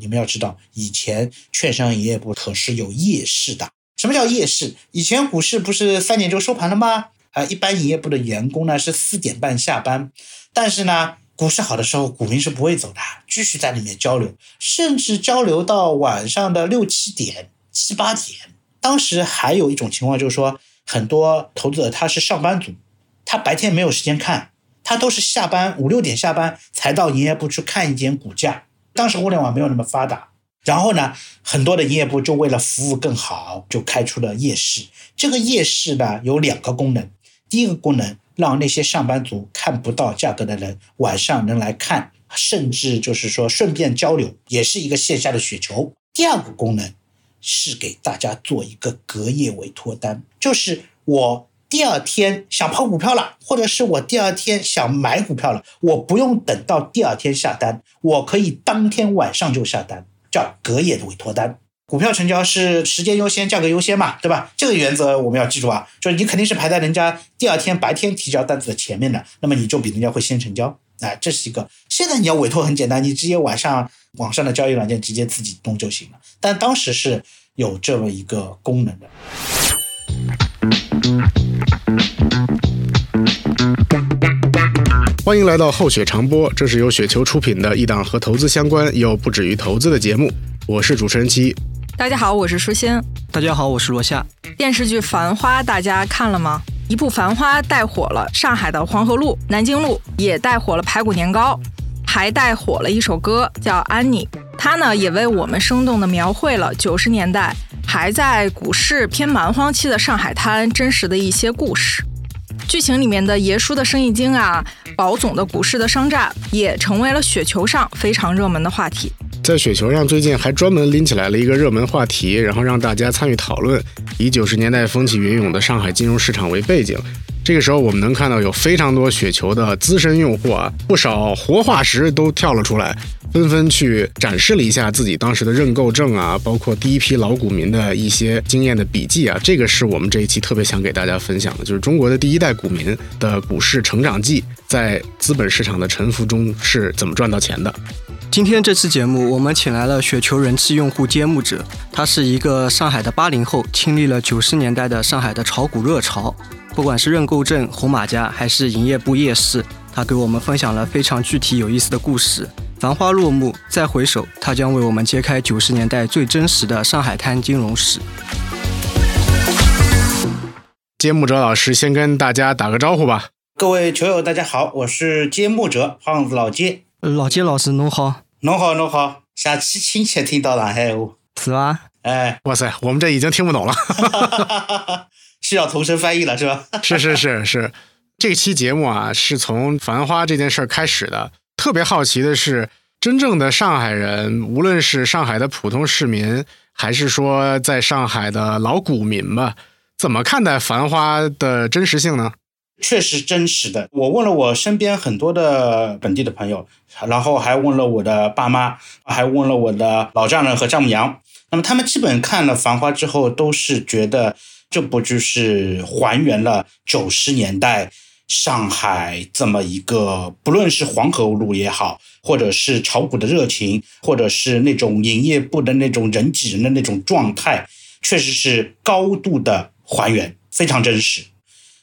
你们要知道，以前券商营业部可是有夜市的。什么叫夜市？以前股市不是三点就收盘了吗？啊，一般营业部的员工呢是四点半下班，但是呢，股市好的时候，股民是不会走的，继续在里面交流，甚至交流到晚上的六七点、七八点。当时还有一种情况就是说，很多投资者他是上班族，他白天没有时间看，他都是下班五六点下班才到营业部去看一间股价。当时互联网没有那么发达。然后呢，很多的营业部就为了服务更好，就开出了夜市。这个夜市呢有两个功能，第一个功能让那些上班族看不到价格的人晚上能来看，甚至就是说顺便交流，也是一个线下的雪球。第二个功能是给大家做一个隔夜委托单，就是我第二天想抛股票了，或者是我第二天想买股票了，我不用等到第二天下单，我可以当天晚上就下单。叫隔夜的委托单，股票成交是时间优先、价格优先嘛，对吧？这个原则我们要记住啊，就是你肯定是排在人家第二天白天提交单子的前面的，那么你就比人家会先成交，哎，这是一个。现在你要委托很简单，你直接晚上网上的交易软件直接自己弄就行了，但当时是有这么一个功能的。欢迎来到厚雪长播，这是由雪球出品的一档和投资相关又不止于投资的节目。我是主持人七。大家好，我是舒心。大家好，我是罗夏。电视剧《繁花》大家看了吗？一部《繁花》带火了上海的黄河路、南京路，也带火了排骨年糕，还带火了一首歌叫《安妮》。他呢，也为我们生动地描绘了九十年代还在股市偏蛮荒期的上海滩真实的一些故事。剧情里面的爷叔的生意经啊，宝总的股市的商战，也成为了雪球上非常热门的话题。在雪球上，最近还专门拎起来了一个热门话题，然后让大家参与讨论，以九十年代风起云涌的上海金融市场为背景。这个时候，我们能看到有非常多雪球的资深用户啊，不少活化石都跳了出来，纷纷去展示了一下自己当时的认购证啊，包括第一批老股民的一些经验的笔记啊。这个是我们这一期特别想给大家分享的，就是中国的第一代股民的股市成长记，在资本市场的沉浮中是怎么赚到钱的。今天这期节目，我们请来了雪球人气用户揭幕者，他是一个上海的八零后，经历了九十年代的上海的炒股热潮。不管是认购证、红马甲，还是营业部夜市，他给我们分享了非常具体有意思的故事。繁花落幕，再回首，他将为我们揭开九十年代最真实的上海滩金融史。揭幕者老师先跟大家打个招呼吧。各位球友，大家好，我是揭幕者胖子老揭。老金老师，侬好。侬好，侬好。下期亲切听到上海话，是吧？哎，哇塞，我们这已经听不懂了。需要同声翻译了是吧？是是是是，这期节目啊是从《繁花》这件事儿开始的。特别好奇的是，真正的上海人，无论是上海的普通市民，还是说在上海的老股民吧，怎么看待《繁花》的真实性呢？确实真实的。我问了我身边很多的本地的朋友，然后还问了我的爸妈，还问了我的老丈人和丈母娘。那么他们基本看了《繁花》之后，都是觉得。这不就是还原了九十年代上海这么一个，不论是黄河路也好，或者是炒股的热情，或者是那种营业部的那种人挤人的那种状态，确实是高度的还原，非常真实。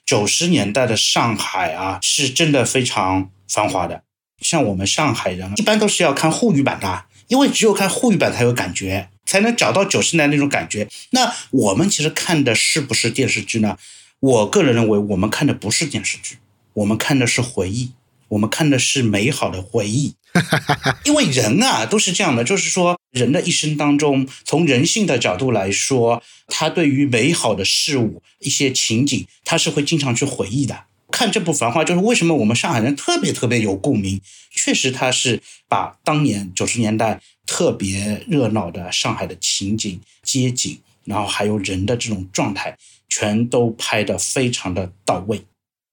九十年代的上海啊，是真的非常繁华的。像我们上海人，一般都是要看沪语版的，因为只有看沪语版才有感觉。才能找到九十年代那种感觉。那我们其实看的是不是电视剧呢？我个人认为，我们看的不是电视剧，我们看的是回忆，我们看的是美好的回忆。因为人啊都是这样的，就是说人的一生当中，从人性的角度来说，他对于美好的事物、一些情景，他是会经常去回忆的。看这部《繁花》，就是为什么我们上海人特别特别有共鸣。确实，他是把当年九十年代特别热闹的上海的情景、街景，然后还有人的这种状态，全都拍得非常的到位。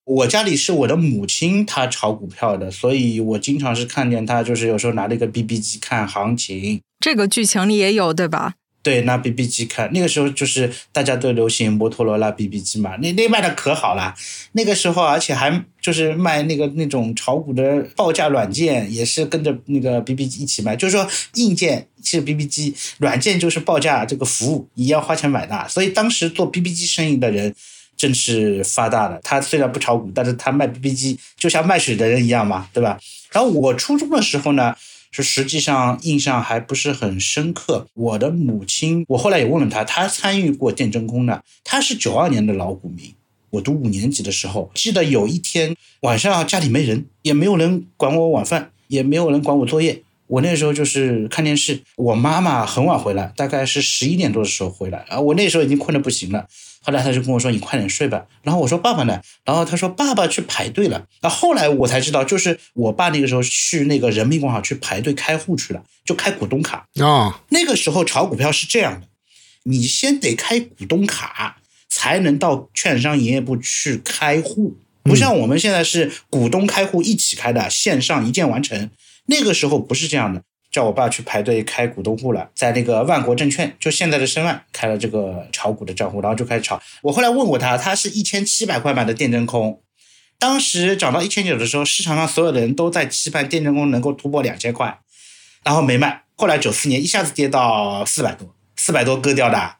我家里是我的母亲，她炒股票的，所以我经常是看见她，就是有时候拿那个 BB 机看行情。这个剧情里也有，对吧？对，拿 BB 机看，那个时候就是大家都流行摩托罗拉 BB 机嘛，那那卖的可好了。那个时候，而且还就是卖那个那种炒股的报价软件，也是跟着那个 BB 机一起卖。就是说，硬件是 BB 机，软件就是报价这个服务，也要花钱买的。所以当时做 BB 机生意的人真是发大了。他虽然不炒股，但是他卖 BB 机就像卖水的人一样嘛，对吧？然后我初中的时候呢。是实际上印象还不是很深刻。我的母亲，我后来也问了她，她参与过电真空的，她是九二年的老股民。我读五年级的时候，记得有一天晚上家里没人，也没有人管我晚饭，也没有人管我作业。我那时候就是看电视，我妈妈很晚回来，大概是十一点多的时候回来啊。我那时候已经困得不行了。后来他就跟我说：“你快点睡吧。”然后我说：“爸爸呢？”然后他说：“爸爸去排队了。”那后来我才知道，就是我爸那个时候去那个人民广场去排队开户去了，就开股东卡啊。那个时候炒股票是这样的，你先得开股东卡，才能到券商营业部去开户，不像我们现在是股东开户一起开的，线上一键完成。那个时候不是这样的。叫我爸去排队开股东户了，在那个万国证券，就现在的申万开了这个炒股的账户，然后就开始炒。我后来问过他，他是一千七百块买的电真空，当时涨到一千九的时候，市场上所有的人都在期盼电真空能够突破两千块，然后没卖。后来九四年一下子跌到四百多，四百多割掉的，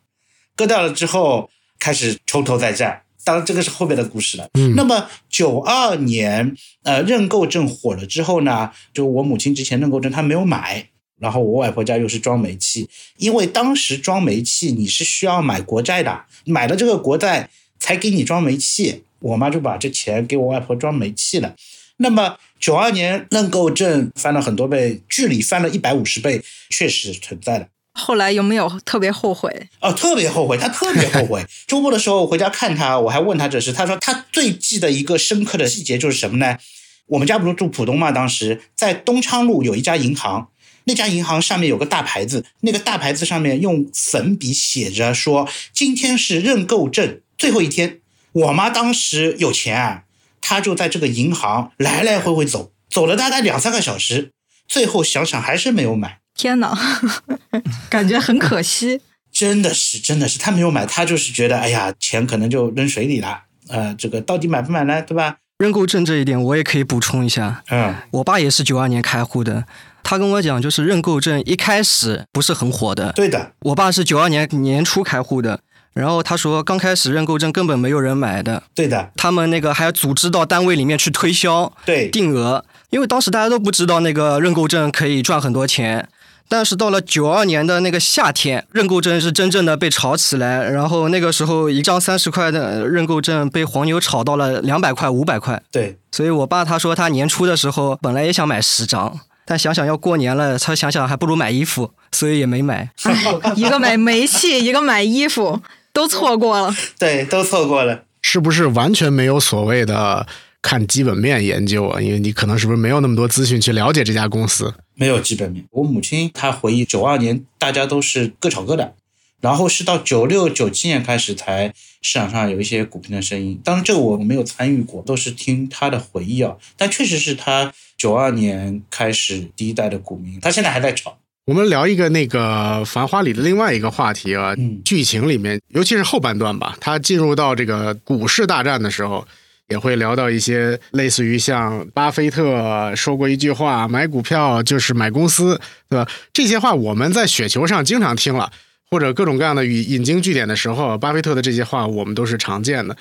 割掉了之后开始抽头再战。当然，这个是后面的故事了。嗯，那么九二年，呃，认购证火了之后呢，就我母亲之前认购证她没有买，然后我外婆家又是装煤气，因为当时装煤气你是需要买国债的，买了这个国债才给你装煤气，我妈就把这钱给我外婆装煤气了。那么九二年认购证翻了很多倍，距离翻了一百五十倍，确实存在的。后来有没有特别后悔？哦，特别后悔，他特别后悔。周末的时候我回家看他，我还问他这事，他说他最记得一个深刻的细节就是什么呢？我们家不是住浦东嘛，当时在东昌路有一家银行，那家银行上面有个大牌子，那个大牌子上面用粉笔写着说今天是认购证最后一天。我妈当时有钱啊，她就在这个银行来来回回走，走了大概两三个小时，最后想想还是没有买。天哪，感觉很可惜。真的是，真的是，他没有买，他就是觉得，哎呀，钱可能就扔水里了。呃，这个到底买不买呢？对吧？认购证这一点我也可以补充一下。嗯，我爸也是九二年开户的，他跟我讲，就是认购证一开始不是很火的。对的，我爸是九二年年初开户的，然后他说刚开始认购证根本没有人买的。对的，他们那个还要组织到单位里面去推销，对，定额，因为当时大家都不知道那个认购证可以赚很多钱。但是到了九二年的那个夏天，认购证是真正的被炒起来，然后那个时候一张三十块的认购证被黄牛炒到了两百块、五百块。对，所以我爸他说他年初的时候本来也想买十张，但想想要过年了，他想想还不如买衣服，所以也没买。一个买煤气，一个买衣服，都错过了。对，都错过了。是不是完全没有所谓的？看基本面研究啊，因为你可能是不是没有那么多资讯去了解这家公司？没有基本面。我母亲她回忆，九二年大家都是各炒各的，然后是到九六九七年开始才市场上有一些股评的声音。当然这个我没有参与过，都是听她的回忆啊。但确实是她九二年开始第一代的股民，她现在还在炒。我们聊一个那个《繁花》里的另外一个话题啊，剧情里面，尤其是后半段吧，他进入到这个股市大战的时候。也会聊到一些类似于像巴菲特说过一句话：“买股票就是买公司，对吧？”这些话我们在雪球上经常听了，或者各种各样的引引经据典的时候，巴菲特的这些话我们都是常见的。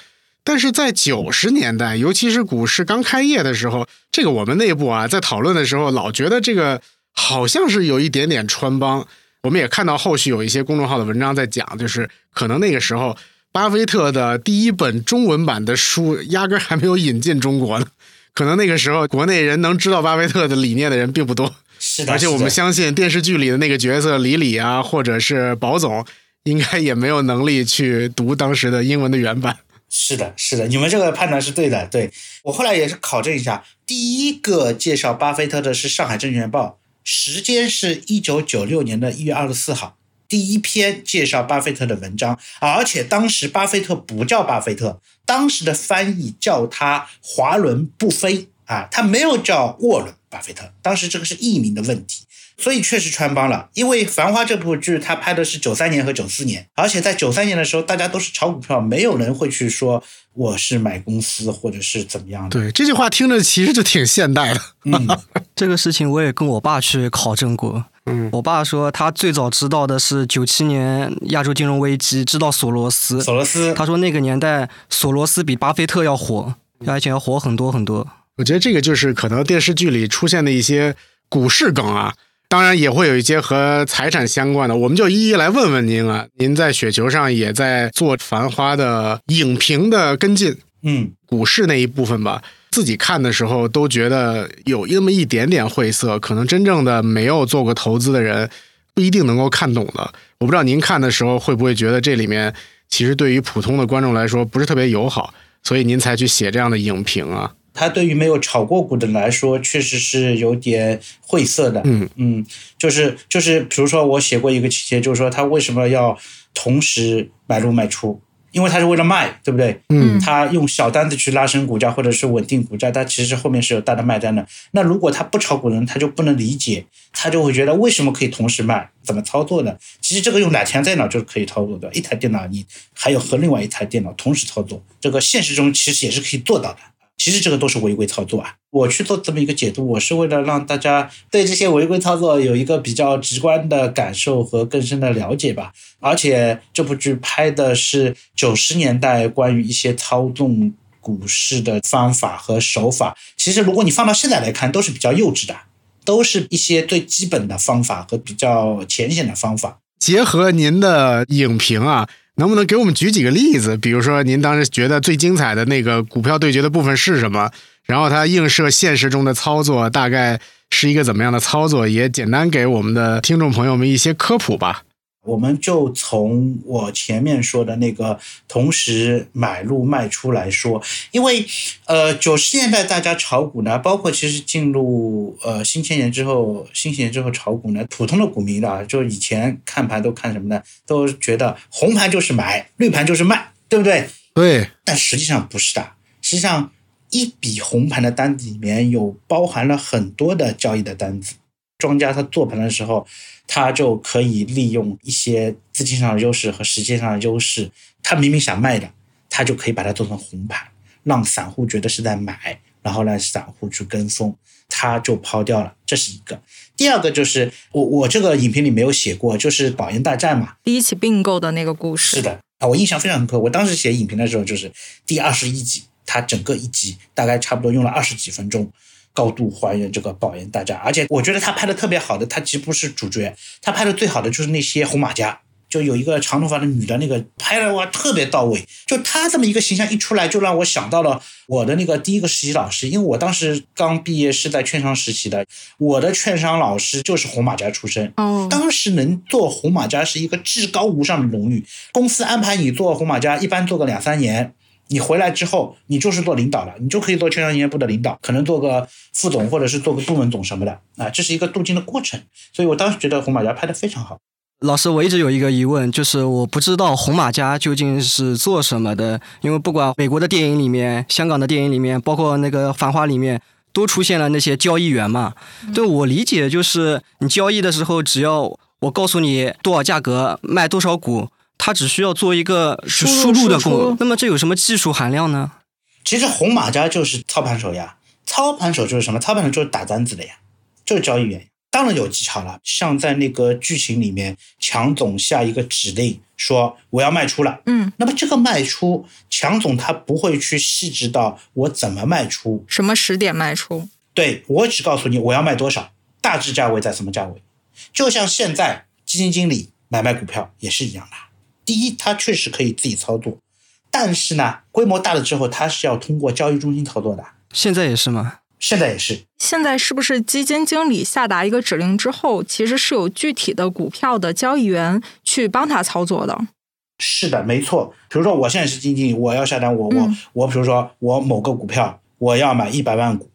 但是在九十年代，尤其是股市刚开业的时候，这个我们内部啊在讨论的时候，老觉得这个好像是有一点点穿帮。我们也看到后续有一些公众号的文章在讲，就是可能那个时候。巴菲特的第一本中文版的书压根还没有引进中国呢，可能那个时候国内人能知道巴菲特的理念的人并不多。是的，而且我们相信电视剧里的那个角色李李啊，或者是保总，应该也没有能力去读当时的英文的原版。是的，是的，你们这个判断是对的。对我后来也是考证一下，第一个介绍巴菲特的是《上海证券报》，时间是一九九六年的一月二十四号。第一篇介绍巴菲特的文章，而且当时巴菲特不叫巴菲特，当时的翻译叫他华伦布菲啊，他没有叫沃伦巴菲特，当时这个是译名的问题。所以确实穿帮了。因为《繁花》这部剧，他拍的是九三年和九四年，而且在九三年的时候，大家都是炒股票，没有人会去说我是买公司或者是怎么样的。对，这句话听着其实就挺现代的。嗯，这个事情我也跟我爸去考证过。嗯，我爸说他最早知道的是九七年亚洲金融危机，知道索罗斯。索罗斯，他说那个年代索罗斯比巴菲特要火，而且要火很多很多。我觉得这个就是可能电视剧里出现的一些股市梗啊，当然也会有一些和财产相关的，我们就一一来问问您啊。您在雪球上也在做《繁花》的影评的跟进，嗯，股市那一部分吧。自己看的时候都觉得有那么一点点晦涩，可能真正的没有做过投资的人不一定能够看懂的。我不知道您看的时候会不会觉得这里面其实对于普通的观众来说不是特别友好，所以您才去写这样的影评啊？它对于没有炒过股的来说，确实是有点晦涩的。嗯嗯，就是就是，比如说我写过一个情节，就是说他为什么要同时买入卖出？因为他是为了卖，对不对？嗯他用小单子去拉升股价或者是稳定股价，他其实后面是有大的卖单的。那如果他不炒股的人，他就不能理解，他就会觉得为什么可以同时卖，怎么操作呢？其实这个用两台电脑就是可以操作的，一台电脑你还有和另外一台电脑同时操作，这个现实中其实也是可以做到的。其实这个都是违规操作啊！我去做这么一个解读，我是为了让大家对这些违规操作有一个比较直观的感受和更深的了解吧。而且这部剧拍的是九十年代关于一些操纵股市的方法和手法，其实如果你放到现在来看，都是比较幼稚的，都是一些最基本的方法和比较浅显的方法。结合您的影评啊，能不能给我们举几个例子？比如说您当时觉得最精彩的那个股票对决的部分是什么？然后它映射现实中的操作大概是一个怎么样的操作？也简单给我们的听众朋友们一些科普吧。我们就从我前面说的那个同时买入卖出来说，因为呃九十年代大家炒股呢，包括其实进入呃新千年之后，新千年之后炒股呢，普通的股民啊，就以前看盘都看什么呢？都觉得红盘就是买，绿盘就是卖，对不对？对，但实际上不是的，实际上一笔红盘的单子里面有包含了很多的交易的单子。庄家他做盘的时候，他就可以利用一些资金上的优势和时间上的优势，他明明想卖的，他就可以把它做成红盘，让散户觉得是在买，然后让散户去跟风，他就抛掉了。这是一个。第二个就是我我这个影评里没有写过，就是保研大战嘛，第一起并购的那个故事。是的啊，我印象非常深刻。我当时写影评的时候，就是第二十一集，它整个一集大概差不多用了二十几分钟，高度还原这个保研大战。而且我觉得他拍的特别好的，他其实不是主角，他拍的最好的就是那些红马甲。就有一个长头发的女的，那个拍的哇特别到位。就他这么一个形象一出来，就让我想到了我的那个第一个实习老师，因为我当时刚毕业是在券商实习的，我的券商老师就是红马甲出身。哦，当时能做红马甲是一个至高无上的荣誉。公司安排你做红马甲，一般做个两三年，你回来之后，你就是做领导了，你就可以做券商营业部的领导，可能做个副总或者是做个部门总什么的啊，这是一个镀金的过程。所以我当时觉得红马甲拍的非常好。老师，我一直有一个疑问，就是我不知道红马甲究竟是做什么的，因为不管美国的电影里面、香港的电影里面，包括那个《繁花》里面，都出现了那些交易员嘛。对我理解就是，你交易的时候，只要我告诉你多少价格卖多少股，他只需要做一个输入输入的输出。功那么这有什么技术含量呢？其实红马甲就是操盘手呀，操盘手就是什么？操盘手就是打单子的呀，就是交易员。当然有技巧了，像在那个剧情里面，强总下一个指令说我要卖出了，嗯，那么这个卖出，强总他不会去细致到我怎么卖出，什么时点卖出？对我只告诉你我要卖多少，大致价位在什么价位。就像现在基金经理买卖股票也是一样的。第一，它确实可以自己操作，但是呢，规模大了之后，它是要通过交易中心操作的。现在也是吗？现在也是，现在是不是基金经理下达一个指令之后，其实是有具体的股票的交易员去帮他操作的？是的，没错。比如说，我现在是基金经理，我要下单，我我嗯我，比如说我某个股票，我要买一百万股，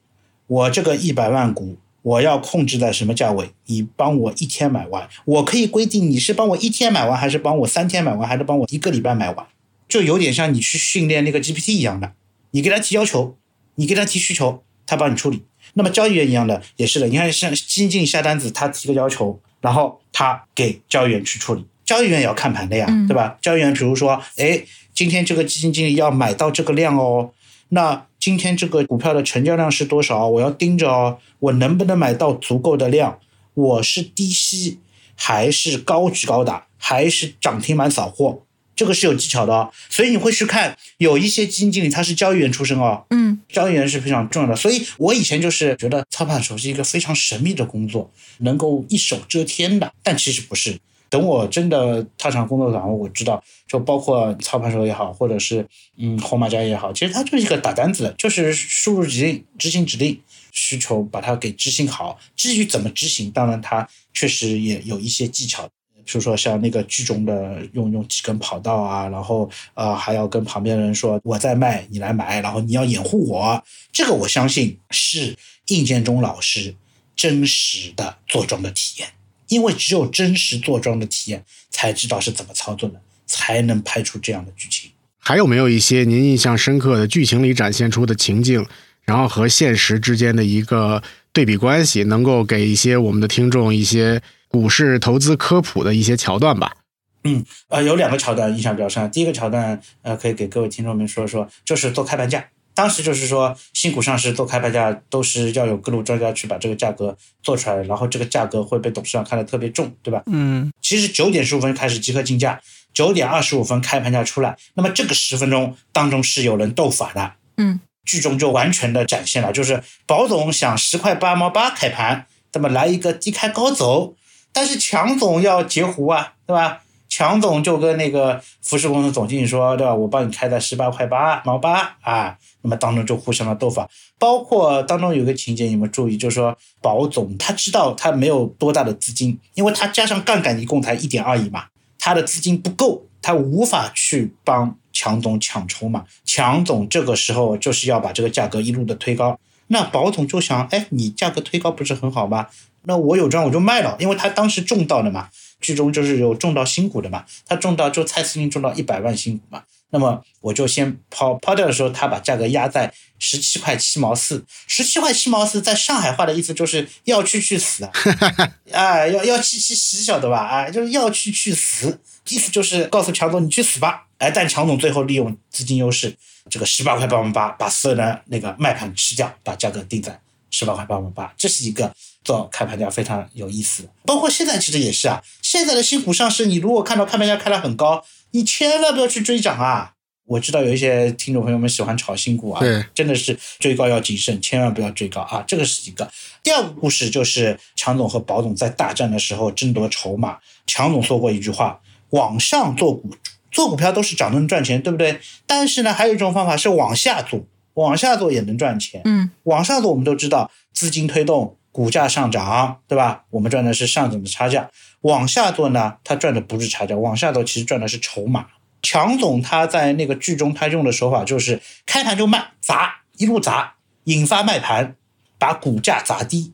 我这个一百万股我要控制在什么价位？你帮我一天买完，我可以规定你是帮我一天买完，还是帮我三天买完，还是帮我一个礼拜买完？就有点像你去训练那个 GPT 一样的，你给他提要求，你给他提需求，他帮你处理。那么交易员一样的也是的，你看像基金经理下单子，他提个要求，然后他给交易员去处理，交易员也要看盘的呀，嗯对吧？交易员比如说，哎，今天这个基金经理要买到这个量哦，那今天这个股票的成交量是多少？我要盯着哦，我能不能买到足够的量？我是低吸还是高举高打，还是涨停板扫货？这个是有技巧的哦，所以你会去看有一些基金经理他是交易员出身哦，嗯交易员是非常重要的，所以我以前就是觉得操盘手是一个非常神秘的工作，能够一手遮天的，但其实不是。等我真的踏上工作岗位，我知道，就包括操盘手也好，或者是嗯红马甲也好，其实它就是一个打单子，就是输入指令、执行指令，需求把它给执行好。至于怎么执行，当然它确实也有一些技巧。比如说像那个剧中的用用几根跑道啊，然后呃还要跟旁边的人说我在卖，你来买，然后你要掩护我，这个我相信是应建中老师真实的坐庄的体验，因为只有真实坐庄的体验，才知道是怎么操作的，才能拍出这样的剧情。还有没有一些您印象深刻的剧情里展现出的情境，然后和现实之间的一个对比关系，能够给一些我们的听众一些股市投资科普的一些桥段吧？嗯呃，有两个桥段印象比较深。第一个桥段，呃，可以给各位听众们说说，就是做开盘价。当时就是说，新股上市做开盘价都是要有各路专家去把这个价格做出来，然后这个价格会被董事长看得特别重，对吧？嗯其实九点十五分开始集合竞价，九点二十五分开盘价出来，那么这个十分钟当中是有人斗法的，嗯，剧中就完全的展现了，就是保总想十块八毛八开盘，那么来一个低开高走，但是强总要截胡啊，对吧？强总就跟那个服饰公司总经理说，对吧？我帮你开在十八块八毛八啊，那么当中就互相的斗法，包括当中有个情节你们注意，就是说保总他知道他没有多大的资金，因为他加上杠杆一共才一点二亿嘛，他的资金不够，他无法去帮强总抢筹码。强总这个时候就是要把这个价格一路的推高。那保总就想，哎，你价格推高不是很好吗？那我有赚我就卖了，因为他当时中到的嘛，剧中就是有中到新股的嘛，他中到就蔡司令中到一百万新股嘛，那么我就先抛抛掉的时候，他把价格压在十七块七毛四，十七块七毛四在上海话的意思就是要去去死啊，啊，要要去去死，晓得吧？啊，就是要去去死，意思就是告诉强总你去死吧。哎，但强总最后利用资金优势，这个十八块八毛八把所有的那个卖盘吃掉，把价格定在十八块八毛八，这是一个做开盘价非常有意思。包括现在其实也是啊，现在的新股上市，你如果看到开盘价开得很高，你千万不要去追涨啊。我知道有一些听众朋友们喜欢炒新股啊，对真的是追高要谨慎，千万不要追高啊，这个是一个。第二个故事就是强总和宝总在大战的时候争夺筹码，强总说过一句话：往上做股做股票都是涨能赚钱，对不对？但是呢，还有一种方法是往下做，往下做也能赚钱。嗯往上做我们都知道，资金推动，股价上涨，对吧？我们赚的是上涨的差价。往下做呢，它赚的不是差价，往下做其实赚的是筹码。强总他在那个剧中他用的手法就是开盘就卖砸，一路砸，引发卖盘，把股价砸低，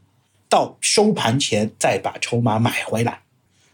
到收盘前再把筹码买回来。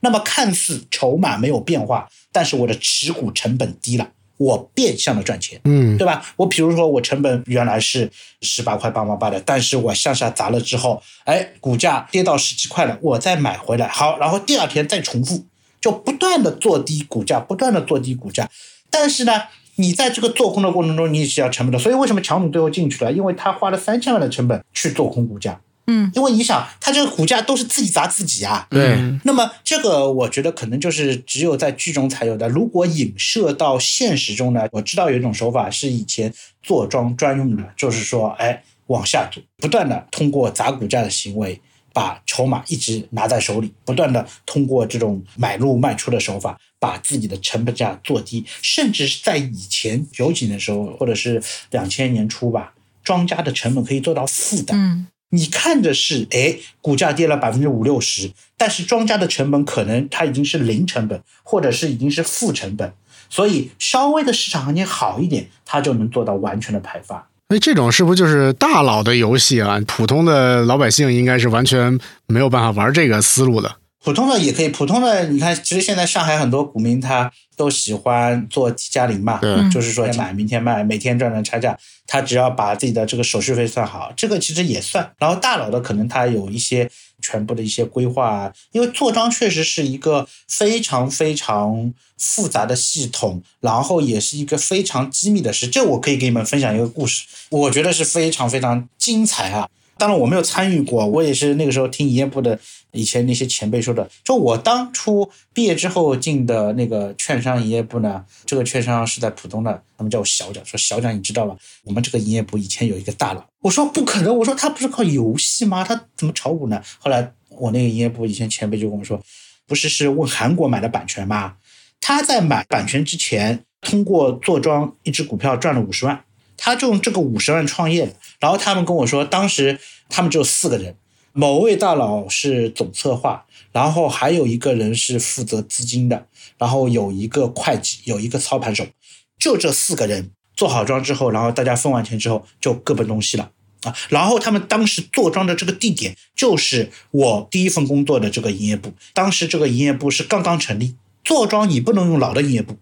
那么看似筹码没有变化，但是我的持股成本低了，我变相的赚钱。嗯，对吧？我比如说我成本原来是十八块八毛八的，但是我向下砸了之后，哎，股价跌到十几块了，我再买回来，好，然后第二天再重复，就不断的做低股价，不断的做低股价。但是呢，你在这个做空的过程中，你也是要成本的。所以为什么强总最后进去了？因为他花了三千万的成本去做空股价，嗯因为你想，他这个股价都是自己砸自己啊。对，嗯那么这个我觉得可能就是只有在剧中才有的。如果影射到现实中呢，我知道有一种手法是以前坐庄专用的，就是说，哎，往下走，不断的通过砸股价的行为，把筹码一直拿在手里，不断的通过这种买入卖出的手法，把自己的成本价做低，甚至是在以前九几年的时候，或者是两千年初吧，庄家的成本可以做到负的。嗯你看着是，哎，股价跌了百分之五六十，但是庄家的成本可能它已经是零成本，或者是已经是负成本，所以稍微的市场行情好一点，它就能做到完全的排发。那这种是不是就是大佬的游戏啊？普通的老百姓应该是完全没有办法玩这个思路的。普通的也可以，普通的你看，其实现在上海很多股民他都喜欢做 T 加零嘛，就是说买明天卖，每天赚赚差价，他只要把自己的这个手续费算好，这个其实也算。然后大佬的可能他有一些全部的一些规划，因为做庄确实是一个非常非常复杂的系统，然后也是一个非常机密的事。这我可以给你们分享一个故事，我觉得是非常非常精彩啊。当然我没有参与过，我也是那个时候听营业部的以前那些前辈说的。就我当初毕业之后进的那个券商营业部呢，这个券商是在浦东的，他们叫我小蒋，说小蒋你知道吧？我们这个营业部以前有一个大佬，我说不可能，我说他不是靠游戏吗？他怎么炒股呢？后来我那个营业部以前前辈就跟我说，不是是问韩国买的版权吗？他在买版权之前，通过做庄一只股票赚了五十万。他就用这个五十万创业的，然后他们跟我说，当时他们只有四个人，某位大佬是总策划，然后还有一个人是负责资金的，然后有一个会计，有一个操盘手，就这四个人做好庄之后，然后大家分完钱之后就各奔东西了啊。然后他们当时做庄的这个地点就是我第一份工作的这个营业部，当时这个营业部是刚刚成立，做庄你不能用老的营业部。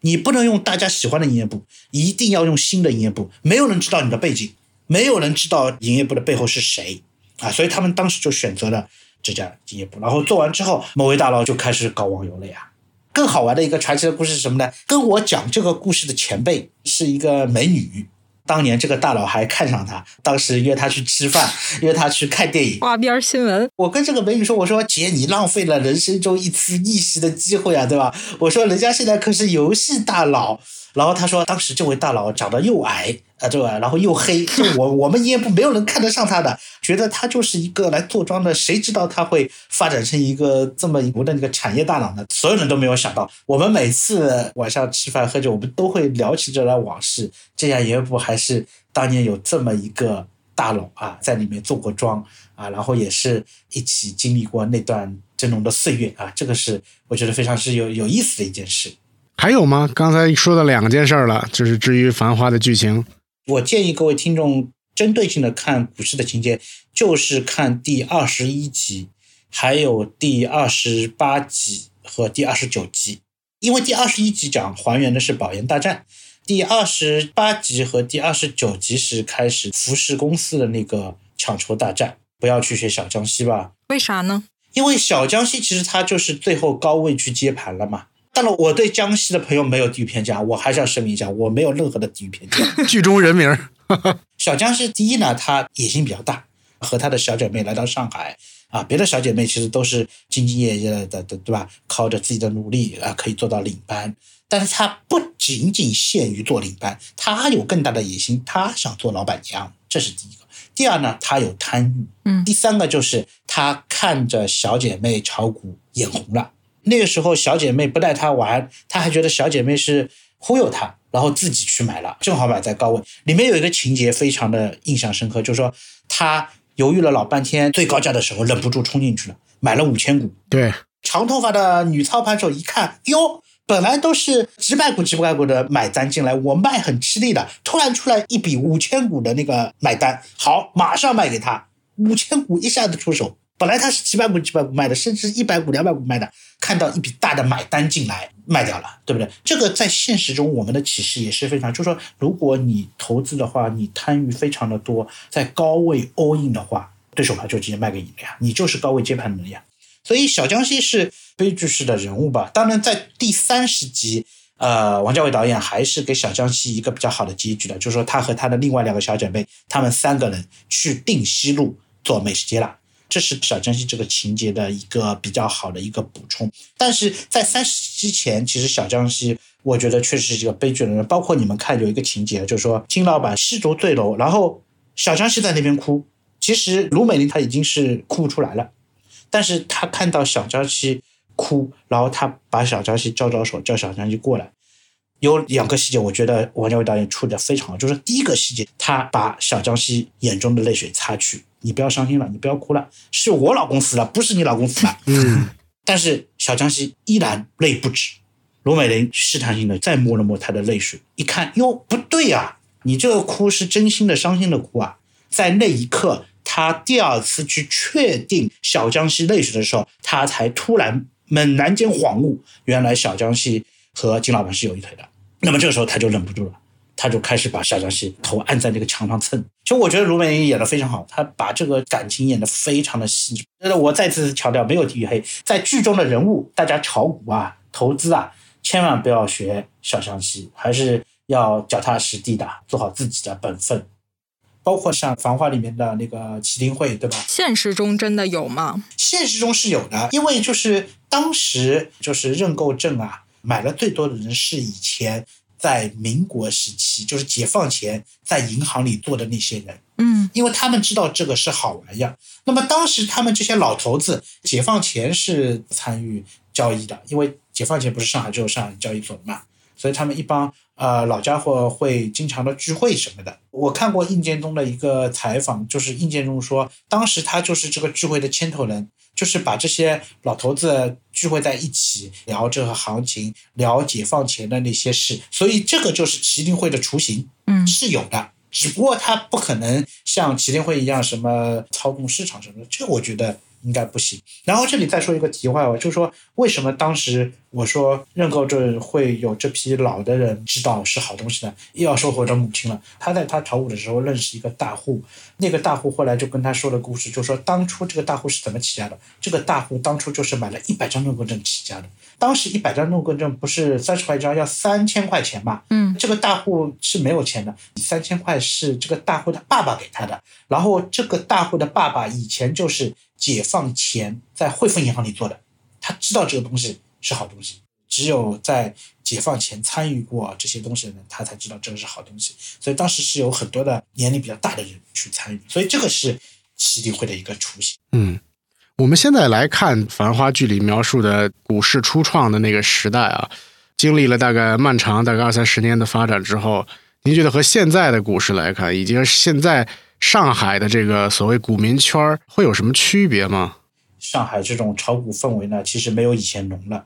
你不能用大家喜欢的营业部，一定要用新的营业部。没有人知道你的背景，没有人知道营业部的背后是谁啊！所以他们当时就选择了这家营业部。然后做完之后，某位大佬就开始搞网游了呀。更好玩的一个传奇的故事是什么呢？跟我讲这个故事的前辈是一个美女。当年这个大佬还看上他，当时约他去吃饭，约他去看电影。花边新闻，我跟这个美女说：“我说姐，你浪费了人生中一次逆袭的机会啊，对吧？”我说：“人家现在可是游戏大佬。”然后他说：“当时这位大佬长得又矮。”啊，对吧？然后又黑，就我 我们营业部没有人看得上他的，觉得他就是一个来做庄的，谁知道他会发展成一个这么牛的那个产业大佬呢？所有人都没有想到。我们每次晚上吃饭喝酒，我们都会聊起这段往事。这家营业部还是当年有这么一个大佬啊，在里面做过庄啊，然后也是一起经历过那段峥嵘的岁月啊，这个是我觉得非常是有有意思的一件事。还有吗？刚才说的两件事儿了，就是至于《繁花》的剧情。我建议各位听众针对性的看股市的情节，就是看第二十一集，还有第二十八集和第二十九集。因为第二十一集讲还原的是保研大战，第二十八集和第二十九集是开始服饰公司的那个抢筹大战。不要去学小江西吧？为啥呢？因为小江西其实他就是最后高位去接盘了嘛。当然，我对江西的朋友没有地域偏见，我还是要声明一下，我没有任何的地域偏见。剧中人名，小江西第一呢，他野心比较大，和他的小姐妹来到上海啊，别的小姐妹其实都是兢兢业业的，的对吧？靠着自己的努力啊，可以做到领班。但是他不仅仅限于做领班，他有更大的野心，他想做老板娘，这是第一个。第二呢，他有贪欲，嗯。第三个就是他看着小姐妹炒股眼红了。那个时候，小姐妹不带他玩，他还觉得小姐妹是忽悠他，然后自己去买了，正好买在高位。里面有一个情节非常的印象深刻，就是说他犹豫了老半天，最高价的时候忍不住冲进去了，买了五千股。对，长头发的女操盘手一看，哟，本来都是几百股、几百股的买单进来，我卖很吃力的，突然出来一笔五千股的那个买单，好，马上卖给他，五千股一下子出手。本来他是几百股几百股卖的，甚至一百股两百股卖的，看到一笔大的买单进来，卖掉了，对不对？这个在现实中我们的启示也是非常，就是说，如果你投资的话，你贪欲非常的多，在高位 all in 的话，对手盘就直接卖给你了呀，你就是高位接盘的呀。所以小江西是悲剧式的人物吧？当然，在第三十集，呃，王家卫导演还是给小江西一个比较好的结局的，就是说他和他的另外两个小姐妹，他们三个人去定西路做美食街了。这是小江西这个情节的一个比较好的一个补充，但是在三十之前，其实小江西我觉得确实是一个悲剧的人。包括你们看有一个情节，就是说金老板吸毒坠楼，然后小江西在那边哭，其实卢美玲她已经是哭不出来了，但是她看到小江西哭，然后她把小江西招招手，叫小江西过来。有两个细节，我觉得王家卫导演处理的非常好，就是第一个细节，他把小江西眼中的泪水擦去。你不要伤心了，你不要哭了，是我老公死了，不是你老公死了。嗯，但是小江西依然泪不止。罗美玲试探性的再摸了摸他的泪水，一看，哟，不对呀，你这个哭是真心的伤心的哭啊。在那一刻，他他第二次去确定小江西泪水的时候，他才突然猛然间恍悟，原来小江西和金老板是有一腿的。那么这个时候他就忍不住了，他就开始把小江西头按在那个墙上蹭。其实我觉得卢美玲演的非常好，她把这个感情演的非常的细致。那我再次强调，没有地域黑，在剧中的人物，大家炒股啊、投资啊，千万不要学小江西，还是要脚踏实地的做好自己的本分。包括像《繁花》里面的那个麒麟会，对吧？现实中真的有吗？现实中是有的，因为就是当时就是认购证啊，买了最多的人是以前在民国时期，就是解放前在银行里做的那些人，嗯因为他们知道这个是好玩意儿。那么当时他们这些老头子，解放前是参与交易的，因为解放前不是上海只有上海交易所嘛，所以他们一帮呃老家伙会经常的聚会什么的。我看过应建中的一个采访，就是应建中说，当时他就是这个聚会的牵头人，就是把这些老头子聚会在一起聊这个行情，聊解放前的那些事，所以这个就是麒麟会的雏形。嗯是有的，只不过他不可能像麒麟会一样什么操纵市场什么的，这个我觉得应该不行。然后这里再说一个题外话，就是说为什么当时我说认购证会有这批老的人知道是好东西呢？又要说回我的母亲了，他在他炒股的时候认识一个大户，那个大户后来就跟他说了故事，就说当初这个大户是怎么起家的？这个大户当初就是买了一百张认购证起家的。当时一百张认购证不是三十块一张，要三千块钱嘛？嗯这个大户是没有钱的，三千块是这个大户的爸爸给他的。然后这个大户的爸爸以前就是解放前在汇丰银行里做的，他知道这个东西是好东西。只有在解放前参与过这些东西的人，他才知道这个是好东西。所以当时是有很多的年龄比较大的人去参与，所以这个是麒麟会的一个雏形。嗯，我们现在来看《繁花》剧里描述的股市初创的那个时代啊，经历了大概漫长大概二三十年的发展之后，您觉得和现在的股市来看，已经现在上海的这个所谓股民圈儿会有什么区别吗？上海这种炒股氛围呢，其实没有以前浓了。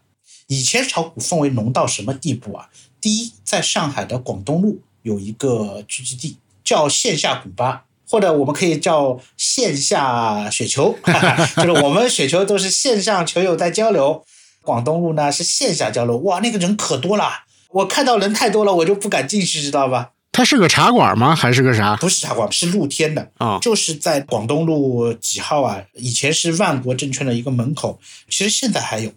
以前炒股氛围浓到什么地步啊？第一，在上海的广东路有一个聚集地，叫线下古巴，或者我们可以叫线下雪球，就是我们雪球都是线上球友在交流，广东路呢是线下交流。哇，那个人可多了，我看到人太多了，我就不敢进去，知道吧？它是个茶馆吗？还是个啥？不是茶馆，是露天的。啊、就是在广东路几号啊？以前是万国证券的一个门口，其实现在还有，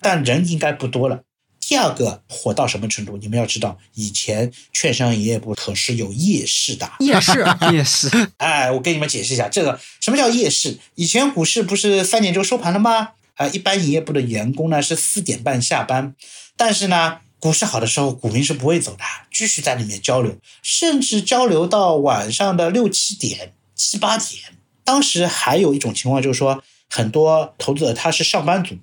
但人应该不多了。第二个火到什么程度？你们要知道，以前券商营业部可是有夜市的。夜市 夜市，哎，我给你们解释一下，这个什么叫夜市？以前股市不是三点钟收盘了吗？啊，一般营业部的员工呢是四点半下班，但是呢，股市好的时候，股民是不会走的，继续在里面交流，甚至交流到晚上的六七点、七八点。当时还有一种情况就是说，很多投资者他是上班族，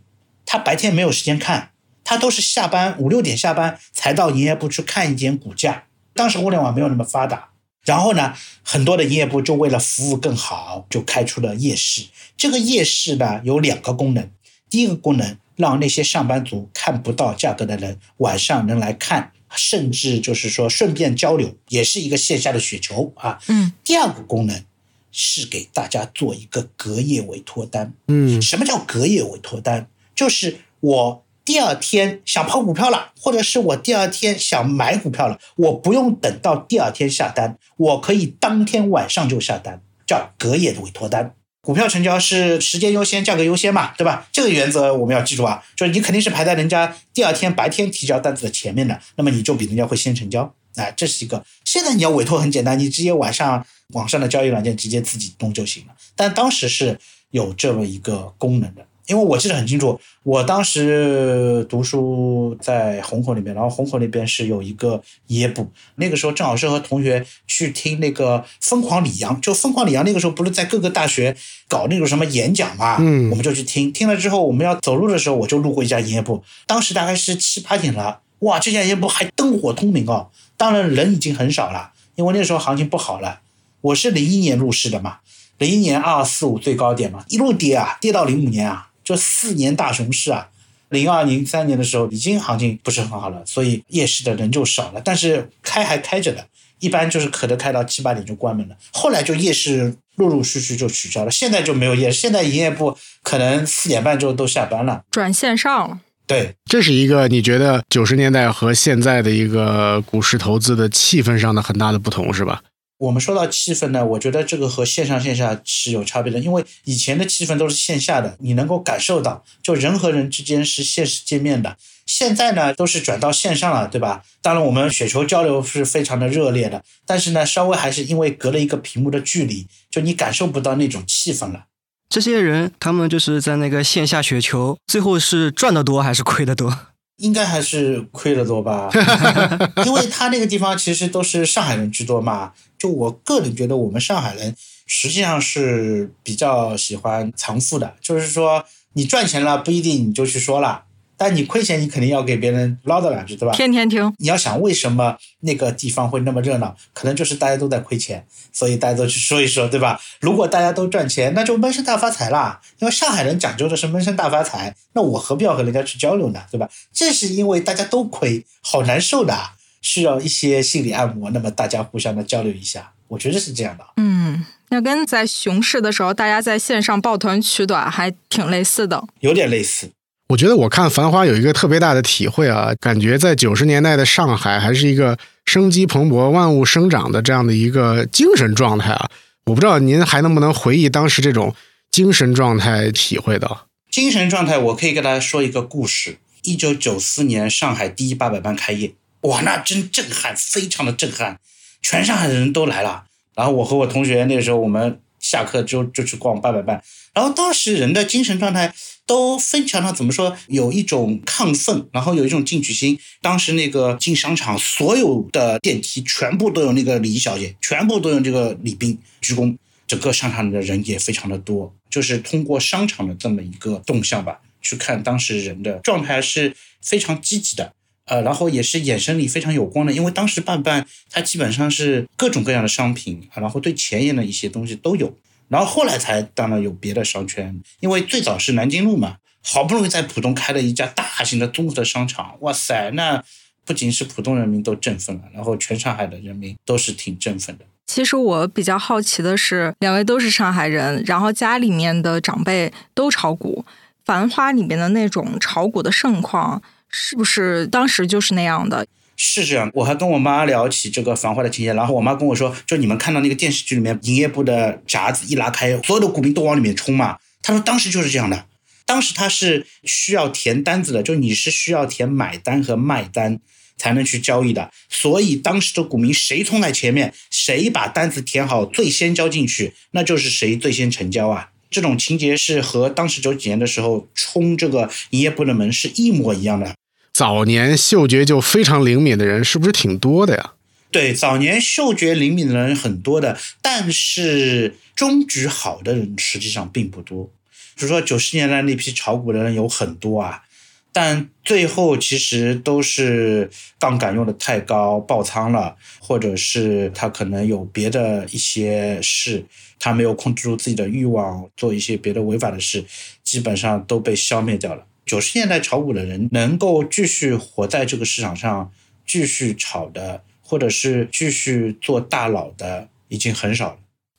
他白天没有时间看，他都是下班五六点下班才到营业部去看一眼股价。当时互联网没有那么发达，然后呢，很多的营业部就为了服务更好，就开出了夜市。这个夜市呢有两个功能，第一个功能让那些上班族看不到价格的人晚上能来看，甚至就是说顺便交流，也是一个线下的雪球啊。嗯，第二个功能是给大家做一个隔夜委托单。嗯什么叫隔夜委托单？就是我第二天想抛股票了，或者是我第二天想买股票了，我不用等到第二天下单，我可以当天晚上就下单，叫隔夜的委托单。股票成交是时间优先，价格优先嘛，对吧？这个原则我们要记住啊，就是你肯定是排在人家第二天白天提交单子的前面的，那么你就比人家会先成交。哎，这是一个。现在你要委托很简单，你直接晚上网上的交易软件直接自己弄就行了。但当时是有这么一个功能的，因为我记得很清楚，我当时读书在虹口那边，然后虹口那边是有一个耶部，那个时候正好是和同学去听那个疯狂李阳，就疯狂李阳那个时候不是在各个大学搞那种什么演讲嘛，嗯我们就去听，听了之后我们要走路的时候，我就路过一家营业部，当时大概是七八点了，哇，这家营业部还灯火通明哦，当然人已经很少了，因为那时候行情不好了。我是零一年入市的嘛，零一年二四五最高点嘛，一路跌啊，跌到零五年啊，就四年大熊市啊。零二零三年的时候，已经行情不是很好了，所以夜市的人就少了，但是开还开着的，一般就是可能开到七八点就关门了。后来就夜市陆陆续续就取消了，现在就没有夜市，现在营业部可能四点半之后都下班了。转线上了。对，这是一个你觉得九十年代和现在的一个股市投资的气氛上的很大的不同，是吧？我们说到气氛呢，我觉得这个和线上线下是有差别的，因为以前的气氛都是线下的，你能够感受到，就人和人之间是现实见面的。现在呢，都是转到线上了，对吧？当然，我们雪球交流是非常的热烈的，但是呢，稍微还是因为隔了一个屏幕的距离，就你感受不到那种气氛了。这些人，他们就是在那个线下雪球，最后是赚的多还是亏的多？应该还是亏的多吧，因为他那个地方其实都是上海人居多嘛。就我个人觉得，我们上海人实际上是比较喜欢藏富的，就是说你赚钱了不一定你就去说了。但你亏钱，你肯定要给别人唠叨两句，对吧？天天听。你要想为什么那个地方会那么热闹，可能就是大家都在亏钱，所以大家都去说一说，对吧？如果大家都赚钱，那就闷声大发财啦。因为上海人讲究的是闷声大发财，那我何必要和人家去交流呢，对吧？正是因为大家都亏，好难受的，需要一些心理按摩，那么大家互相的交流一下，我觉得是这样的。嗯，那跟在熊市的时候大家在线上抱团取暖还挺类似的，有点类似。我觉得我看《繁花》有一个特别大的体会啊，感觉在九十年代的上海还是一个生机蓬勃、万物生长的这样的一个精神状态啊。我不知道您还能不能回忆当时这种精神状态，体会到精神状态。我可以跟大家说一个故事：一九九四年上海第一八百班开业，哇，那真震撼，非常的震撼，全上海的人都来了。然后我和我同学那个时候，我们下课就就去逛八百班，然后当时人的精神状态。都非常的怎么说，有一种亢奋，然后有一种进取心。当时那个进商场，所有的电梯全部都有那个礼仪小姐，全部都有这个礼宾鞠躬。整个商场里的人也非常的多，就是通过商场的这么一个动向吧，去看当时人的状态是非常积极的，呃，然后也是眼神里非常有光的，因为当时办办它基本上是各种各样的商品，然后对前沿的一些东西都有。然后后来才当然有别的商圈，因为最早是南京路嘛，好不容易在浦东开了一家大型的综合商场，哇塞，那不仅是浦东人民都振奋了，然后全上海的人民都是挺振奋的。其实我比较好奇的是，两位都是上海人，然后家里面的长辈都炒股，《繁花》里面的那种炒股的盛况，是不是当时就是那样的？是这样，我还跟我妈聊起这个繁花的情节，然后我妈跟我说，就你们看到那个电视剧里面，营业部的闸子一拉开，所有的股民都往里面冲嘛。她说当时就是这样的，当时他是需要填单子的，就你是需要填买单和卖单才能去交易的，所以当时的股民谁冲在前面，谁把单子填好最先交进去，那就是谁最先成交啊。这种情节是和当时九几年的时候冲这个营业部的门是一模一样的。早年嗅觉就非常灵敏的人是不是挺多的呀？对，早年嗅觉灵敏的人很多的，但是中局好的人实际上并不多。比如说九十年代那批炒股的人有很多啊，但最后其实都是杠杆用的太高爆仓了，或者是他可能有别的一些事，他没有控制住自己的欲望，做一些别的违法的事，基本上都被消灭掉了。九十年代炒股的人能够继续活在这个市场上，继续炒的，或者是继续做大佬的，已经很少了。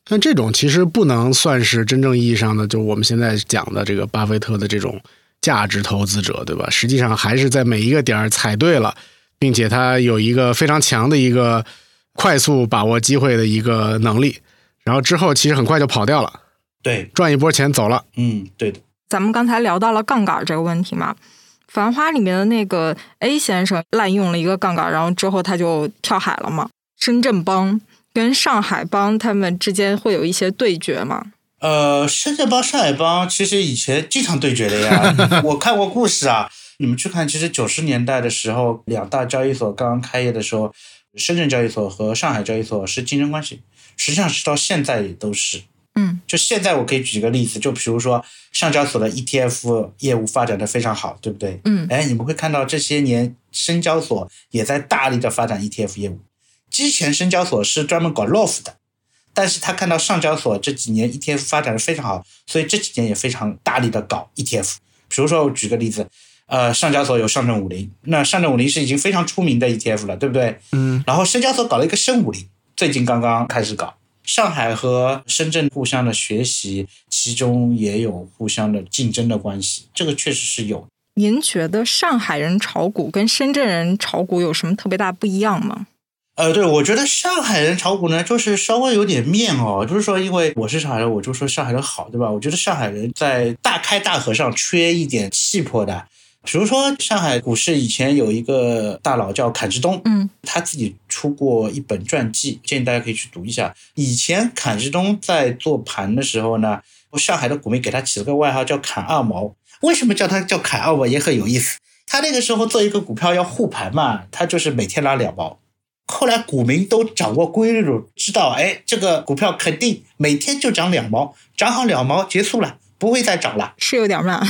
但这种其实不能算是真正意义上的，就我们现在讲的这个巴菲特的这种价值投资者，对吧？实际上还是在每一个点儿踩对了，并且他有一个非常强的一个快速把握机会的一个能力，然后之后其实很快就跑掉了，对，赚一波钱走了。嗯，对的。咱们刚才聊到了杠杆这个问题嘛，《繁花》里面的那个 A 先生滥用了一个杠杆，然后之后他就跳海了嘛。深圳帮跟上海帮他们之间会有一些对决吗？呃，深圳帮、上海帮其实以前经常对决的呀。我看过故事啊，你们去看，其实九十年代的时候，两大交易所刚刚开业的时候，深圳交易所和上海交易所是竞争关系，实际上是到现在也都是。嗯，就现在我可以举个例子，就比如说上交所的 ETF 业务发展的非常好，对不对？嗯，哎，你们会看到这些年深交所也在大力的发展 ETF 业务。之前深交所是专门搞 LOF 的，但是他看到上交所这几年 ETF 发展的非常好，所以这几年也非常大力的搞 ETF。比如说我举个例子，呃，上交所有上证五零，那上证五零是已经非常出名的 ETF 了，对不对？嗯，然后深交所搞了一个深五零，最近刚刚开始搞。上海和深圳互相的学习，其中也有互相的竞争的关系，这个确实是有。您觉得上海人炒股跟深圳人炒股有什么特别大不一样吗？呃，对，我觉得上海人炒股呢，就是稍微有点面哦，就是说，因为我是上海人，我就说上海人好，对吧？我觉得上海人在大开大合上缺一点气魄的。比如说，上海股市以前有一个大佬叫坎志东，嗯，他自己出过一本传记，建议大家可以去读一下。以前坎志东在做盘的时候呢，上海的股民给他起了个外号叫“坎二毛”。为什么叫他叫坎二毛也很有意思？他那个时候做一个股票要护盘嘛，他就是每天拉两毛。后来股民都掌握规律，知道哎，这个股票肯定每天就涨两毛，涨好两毛结束了，不会再涨了。是有点慢。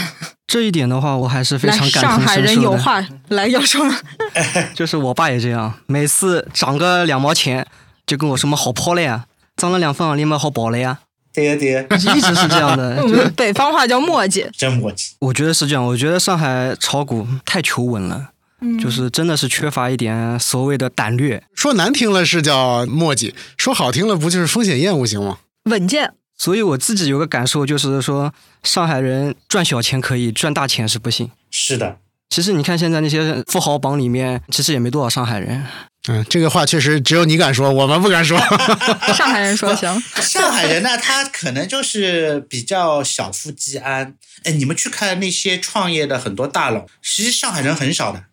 这一点的话，我还是非，常感上海同身受的。人有话来要说，就是我爸也这样，每次涨个两毛钱，就跟我说么好抛了呀，涨了两分啊，你们好跑了呀，对呀对呀，一直是这样的。我就们北方话叫墨迹。真默契。我觉得是这样，我觉得上海炒股太求稳了，嗯就是真的是缺乏一点所谓的胆略。说难听了是叫墨迹，说好听了不就是风险厌恶型吗？稳健，所以我自己有个感受，就是说上海人赚小钱可以，赚大钱是不行。是的，其实你看现在那些富豪榜里面，其实也没多少上海人。嗯，这个话确实只有你敢说，我们不敢说。上海人说行。上海人呢，他可能就是比较小富即安。哎，你们去看那些创业的很多大佬，其实上海人很少的。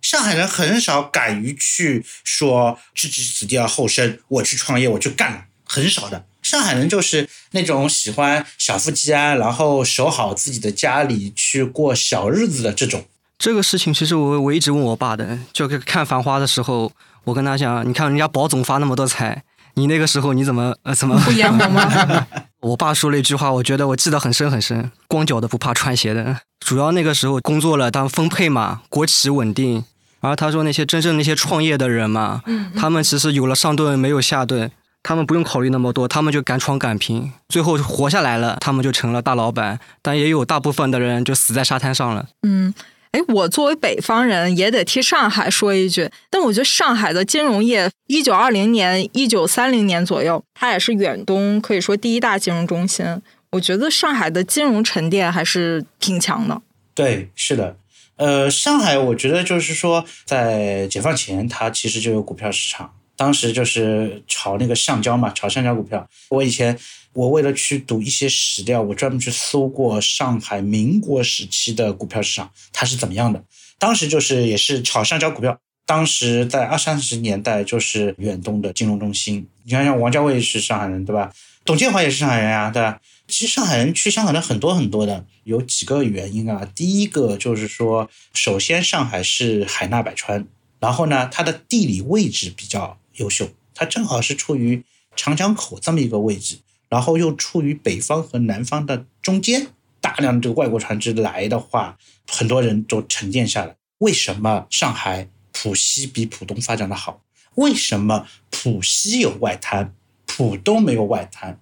上海人很少敢于去说置之死地而后生，我去创业，我去干了，很少的。上海人就是那种喜欢小富即安，然后守好自己的家里去过小日子的这种。这个事情其实我我一直问我爸的，就是看《繁花》的时候，我跟他讲，你看人家宝总发那么多财，你那个时候你怎么呃怎么不烟火吗？我爸说了一句话，我觉得我记得很深很深：光脚的不怕穿鞋的。主要那个时候工作了，当分配嘛，国企稳定。然后他说那些真正那些创业的人嘛，他们其实有了上顿没有下顿，他们不用考虑那么多，他们就敢闯敢拼，最后活下来了，他们就成了大老板。但也有大部分的人就死在沙滩上了。嗯，哎，我作为北方人，也得替上海说一句。但我觉得上海的金融业，一九二零年、一九三零年左右，它也是远东可以说第一大金融中心。我觉得上海的金融沉淀还是挺强的。对，是的，呃，上海我觉得就是说，在解放前，它其实就有股票市场，当时就是炒那个橡胶嘛，炒橡胶股票。我以前我为了去读一些史料，我专门去搜过上海民国时期的股票市场，它是怎么样的。当时就是也是炒橡胶股票，当时在二三十年代就是远东的金融中心。你想想，王家卫是上海人对吧？董建华也是上海人呀、对吧？其实上海人去香港的很多很多的，有几个原因啊。第一个就是说，首先上海是海纳百川，然后呢，它的地理位置比较优秀，它正好是处于长江口这么一个位置，然后又处于北方和南方的中间，大量的这个外国船只来的话，很多人都沉淀下来。为什么上海浦西比浦东发展的好？为什么浦西有外滩，浦东没有外滩？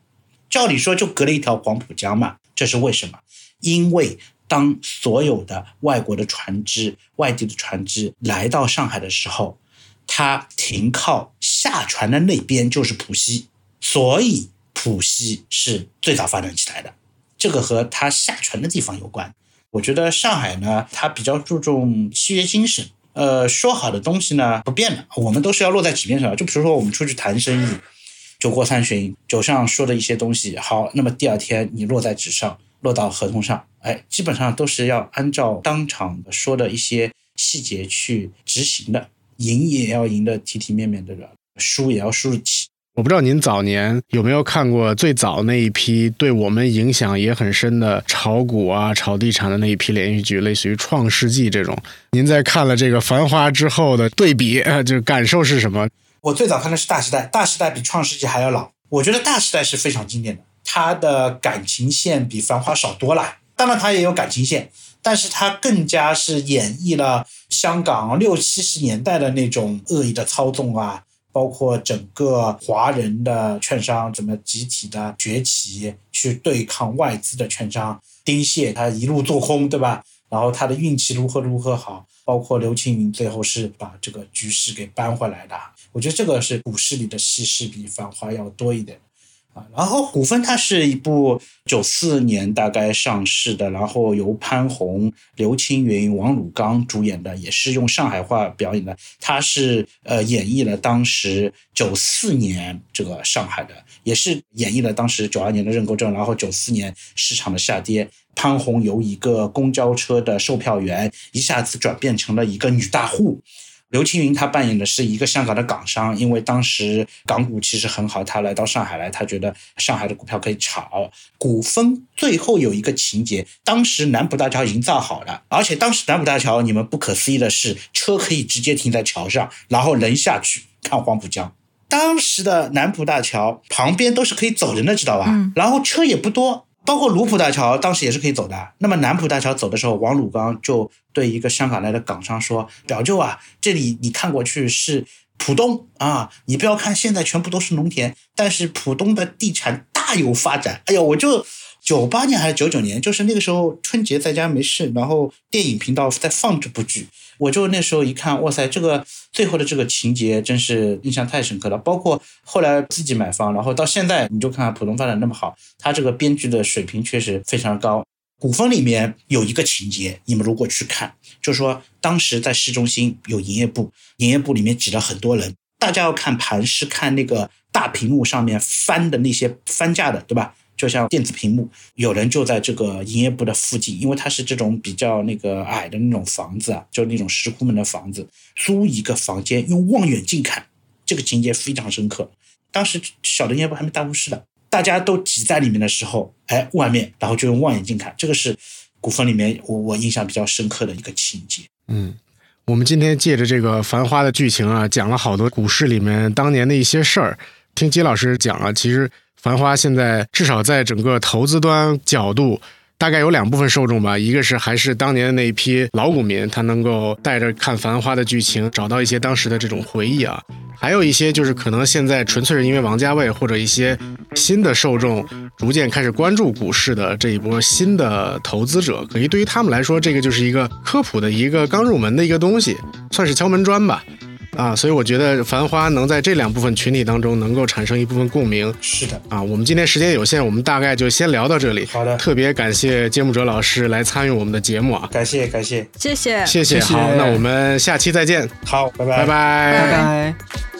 照理说就隔了一条黄浦江嘛，这是为什么？因为当所有的外国的船只、外地的船只来到上海的时候，它停靠下船的那边就是浦西，所以浦西是最早发展起来的。这个和它下船的地方有关。我觉得上海呢，它比较注重契约精神。呃，说好的东西呢不变的，我们都是要落在纸面上的。就比如说我们出去谈生意，酒过三巡，酒上说的一些东西，好，那么第二天你落在纸上，落到合同上，哎，基本上都是要按照当场说的一些细节去执行的，赢也要赢得体体面面对吧，输也要输得起。我不知道您早年有没有看过最早那一批对我们影响也很深的炒股啊、炒地产的那一批连续剧，类似于《创世纪》这种。您在看了这个《繁花》之后的对比，呃，就感受是什么？我最早看的是《大时代》，《大时代》比《创世纪》还要老。我觉得《大时代》是非常经典的，它的感情线比《繁花》少多了。当然，它也有感情线，但是它更加是演绎了香港六七十年代的那种恶意的操纵啊，包括整个华人的券商怎么集体的崛起，去对抗外资的券商。丁蟹他一路做空，对吧？然后他的运气如何如何好，包括刘青云最后是把这个局势给扳回来的。我觉得这个是股市里的戏是比《繁花》要多一点。然后《股份》它是一部九四年大概上市的，然后由潘虹、刘青云、王汝刚主演的，也是用上海话表演的。它是呃演绎了当时九四年这个上海的，也是演绎了当时九二年的认购证，然后九四年市场的下跌。潘虹由一个公交车的售票员，一下子转变成了一个女大户。刘青云他扮演的是一个香港的港商，因为当时港股其实很好，他来到上海来，他觉得上海的股票可以炒。股风最后有一个情节，当时南浦大桥已经造好了，而且当时南浦大桥，你们不可思议的是，车可以直接停在桥上，然后人下去看黄浦江。当时的南浦大桥旁边都是可以走人的，知道吧？然后车也不多。包括卢浦大桥当时也是可以走的。那么南浦大桥走的时候，王汝刚就对一个香港来的港商说：“表舅啊，这里你看过去是浦东啊，你不要看现在全部都是农田，但是浦东的地产大有发展。”哎呀，我就。九八年还是九九年，就是那个时候春节在家没事，然后电影频道在放这部剧，我就那时候一看，哇塞，这个最后的这个情节真是印象太深刻了。包括后来自己买房，然后到现在你就看看浦东发展那么好，他这个编剧的水平确实非常高。古风里面有一个情节，你们如果去看，就说当时在市中心有营业部，营业部里面挤了很多人，大家要看盘是看那个大屏幕上面翻的那些翻价的，对吧？就像电子屏幕，有人就在这个营业部的附近，因为它是这种比较那个矮的那种房子啊，就那种石库门的房子，租一个房间用望远镜看，这个情节非常深刻。当时小的营业部还没大复市的，大家都挤在里面的时候，哎，外面然后就用望远镜看，这个是古风里面我我印象比较深刻的一个情节。嗯，我们今天借着这个《繁花》的剧情啊，讲了好多股市里面当年的一些事儿。听金老师讲啊，其实。繁花现在至少在整个投资端角度，大概有两部分受众吧。一个是还是当年的那一批老股民，他能够带着看繁花的剧情，找到一些当时的这种回忆啊。还有一些就是可能现在纯粹是因为王家卫或者一些新的受众逐渐开始关注股市的这一波新的投资者，可以对于他们来说，这个就是一个科普的一个刚入门的一个东西，算是敲门砖吧。啊，所以我觉得《繁花》能在这两部分群体当中能够产生一部分共鸣。是的，啊，我们今天时间有限，我们大概就先聊到这里。好的，特别感谢揭幕者老师来参与我们的节目啊，感谢感谢，谢谢谢谢。好，那我们下期再见。好，拜拜拜拜拜拜。